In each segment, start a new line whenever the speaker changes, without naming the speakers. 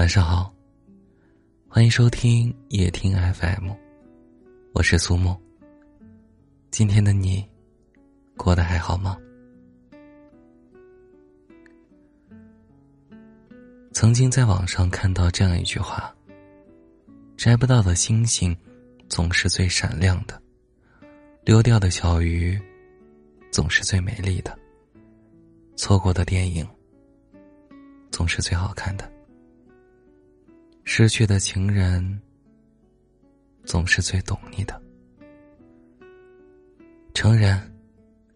晚上好，欢迎收听夜听 FM，我是苏梦。今天的你过得还好吗？曾经在网上看到这样一句话：摘不到的星星总是最闪亮的，溜掉的小鱼总是最美丽的，错过的电影总是最好看的。失去的情人，总是最懂你的。诚然，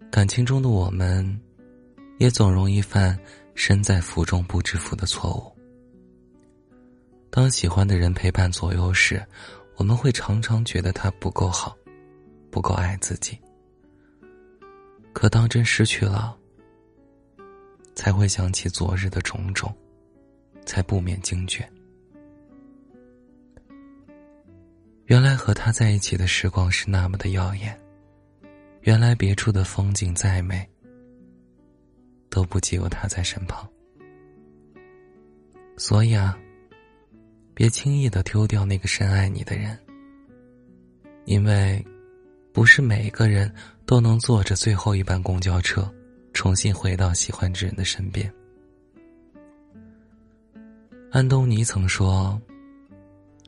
感情中的我们，也总容易犯身在福中不知福的错误。当喜欢的人陪伴左右时，我们会常常觉得他不够好，不够爱自己。可当真失去了，才会想起昨日的种种，才不免惊觉。原来和他在一起的时光是那么的耀眼，原来别处的风景再美，都不及有他在身旁。所以啊，别轻易的丢掉那个深爱你的人，因为，不是每个人都能坐着最后一班公交车，重新回到喜欢之人的身边。安东尼曾说。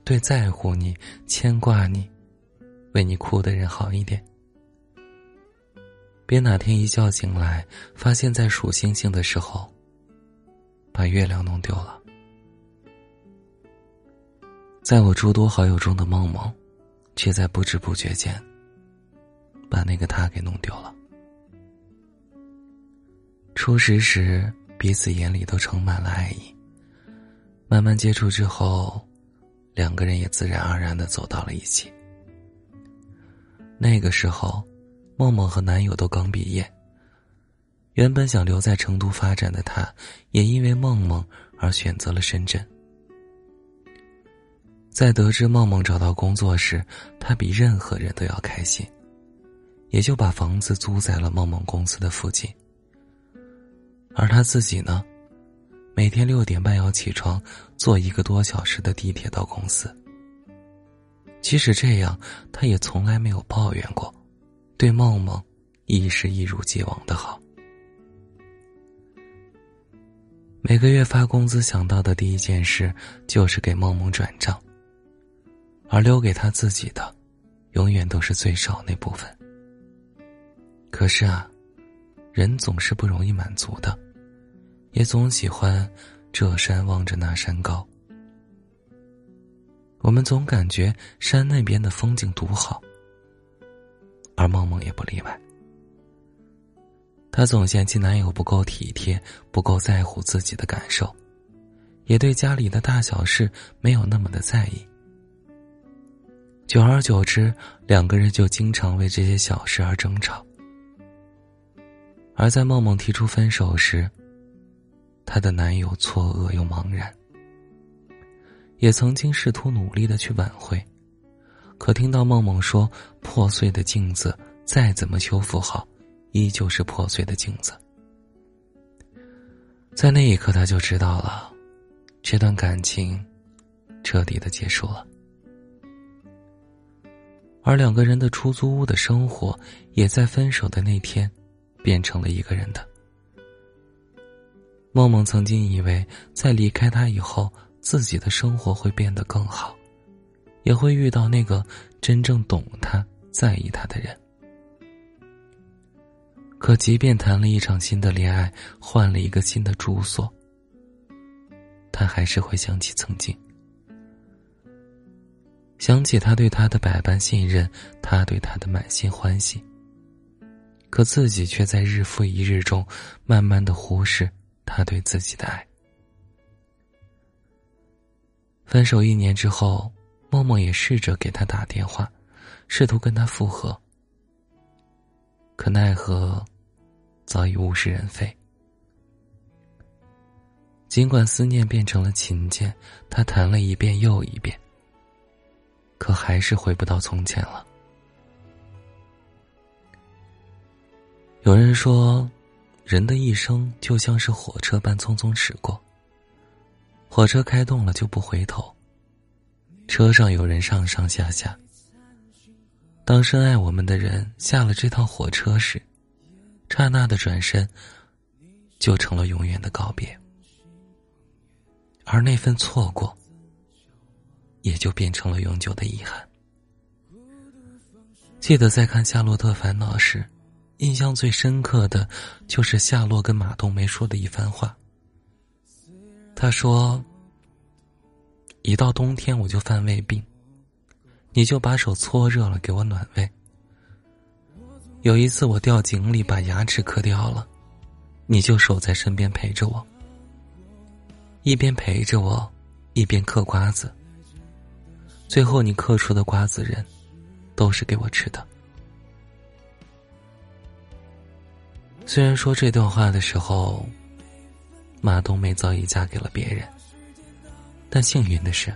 对在乎你、牵挂你、为你哭的人好一点，别哪天一觉醒来，发现在数星星的时候，把月亮弄丢了。在我诸多好友中的梦梦，却在不知不觉间，把那个他给弄丢了。初识时，彼此眼里都充满了爱意，慢慢接触之后。两个人也自然而然的走到了一起。那个时候，梦梦和男友都刚毕业。原本想留在成都发展的他，也因为梦梦而选择了深圳。在得知梦梦找到工作时，他比任何人都要开心，也就把房子租在了梦梦公司的附近。而他自己呢？每天六点半要起床，坐一个多小时的地铁到公司。即使这样，他也从来没有抱怨过，对梦梦亦是一如既往的好。每个月发工资，想到的第一件事就是给梦梦转账，而留给他自己的，永远都是最少那部分。可是啊，人总是不容易满足的。也总喜欢这山望着那山高。我们总感觉山那边的风景独好，而梦梦也不例外。她总嫌弃男友不够体贴，不够在乎自己的感受，也对家里的大小事没有那么的在意。久而久之，两个人就经常为这些小事而争吵。而在梦梦提出分手时，她的男友错愕又茫然，也曾经试图努力的去挽回，可听到梦梦说：“破碎的镜子再怎么修复好，依旧是破碎的镜子。”在那一刻，他就知道了，这段感情彻底的结束了，而两个人的出租屋的生活，也在分手的那天，变成了一个人的。梦梦曾经以为，在离开他以后，自己的生活会变得更好，也会遇到那个真正懂他、在意他的人。可即便谈了一场新的恋爱，换了一个新的住所，他还是会想起曾经，想起他对他的百般信任，他对他的满心欢喜。可自己却在日复一日中，慢慢的忽视。他对自己的爱。分手一年之后，默默也试着给他打电话，试图跟他复合。可奈何，早已物是人非。尽管思念变成了琴键，他弹了一遍又一遍，可还是回不到从前了。有人说。人的一生就像是火车般匆匆驶过，火车开动了就不回头。车上有人上上下下。当深爱我们的人下了这趟火车时，刹那的转身，就成了永远的告别。而那份错过，也就变成了永久的遗憾。记得在看《夏洛特烦恼》时，印象最深刻的就是夏洛跟马冬梅说的一番话。他说：“一到冬天我就犯胃病。”你就把手搓热了给我暖胃。有一次我掉井里把牙齿磕掉了，你就守在身边陪着我，一边陪着我，一边嗑瓜子。最后你嗑出的瓜子仁，都是给我吃的。虽然说这段话的时候，马冬梅早已嫁给了别人，但幸运的是。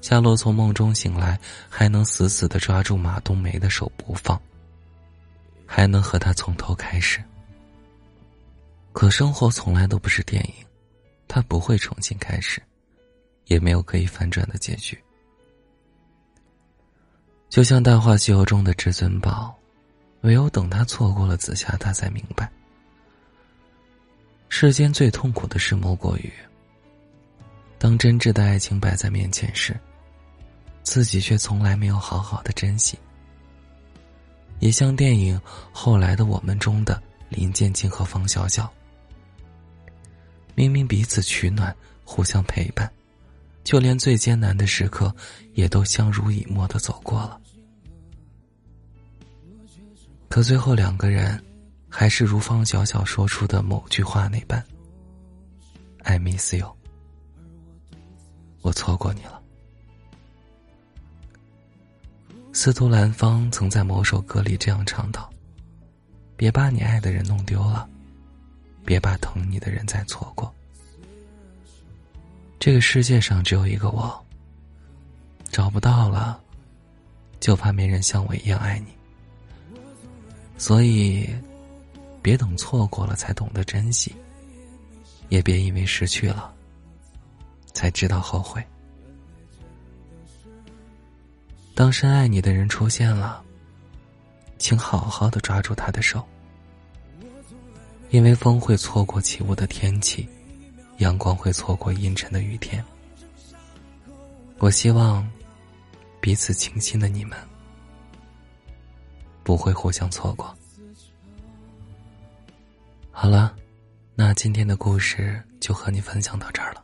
夏洛从梦中醒来，还能死死的抓住马冬梅的手不放，还能和他从头开始。可生活从来都不是电影，他不会重新开始，也没有可以反转的结局。就像《大话西游》中的至尊宝，唯有等他错过了紫霞，他才明白，世间最痛苦的事莫过于，当真挚的爱情摆在面前时。自己却从来没有好好的珍惜，也像电影《后来的我们》中的林建清和方小小，明明彼此取暖，互相陪伴，就连最艰难的时刻，也都相濡以沫的走过了。可最后两个人，还是如方小小说出的某句话那般：“I miss you。”我错过你了。司徒兰芳曾在某首歌里这样唱道：“别把你爱的人弄丢了，别把疼你的人再错过。这个世界上只有一个我，找不到了，就怕没人像我一样爱你。所以，别等错过了才懂得珍惜，也别因为失去了，才知道后悔。”当深爱你的人出现了，请好好的抓住他的手，因为风会错过起雾的天气，阳光会错过阴沉的雨天。我希望彼此倾心的你们不会互相错过。好了，那今天的故事就和你分享到这儿了。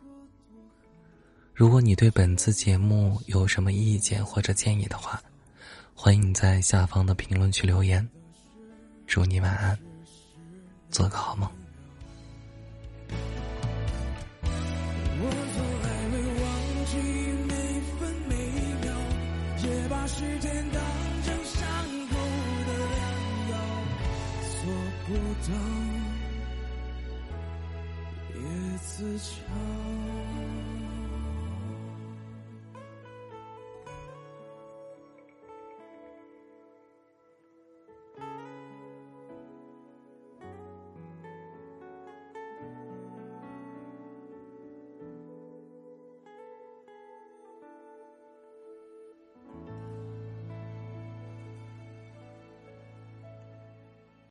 如果你对本次节目有什么意见或者建议的话，欢迎在下方的评论区留言。祝你晚安，做个好梦。也自强。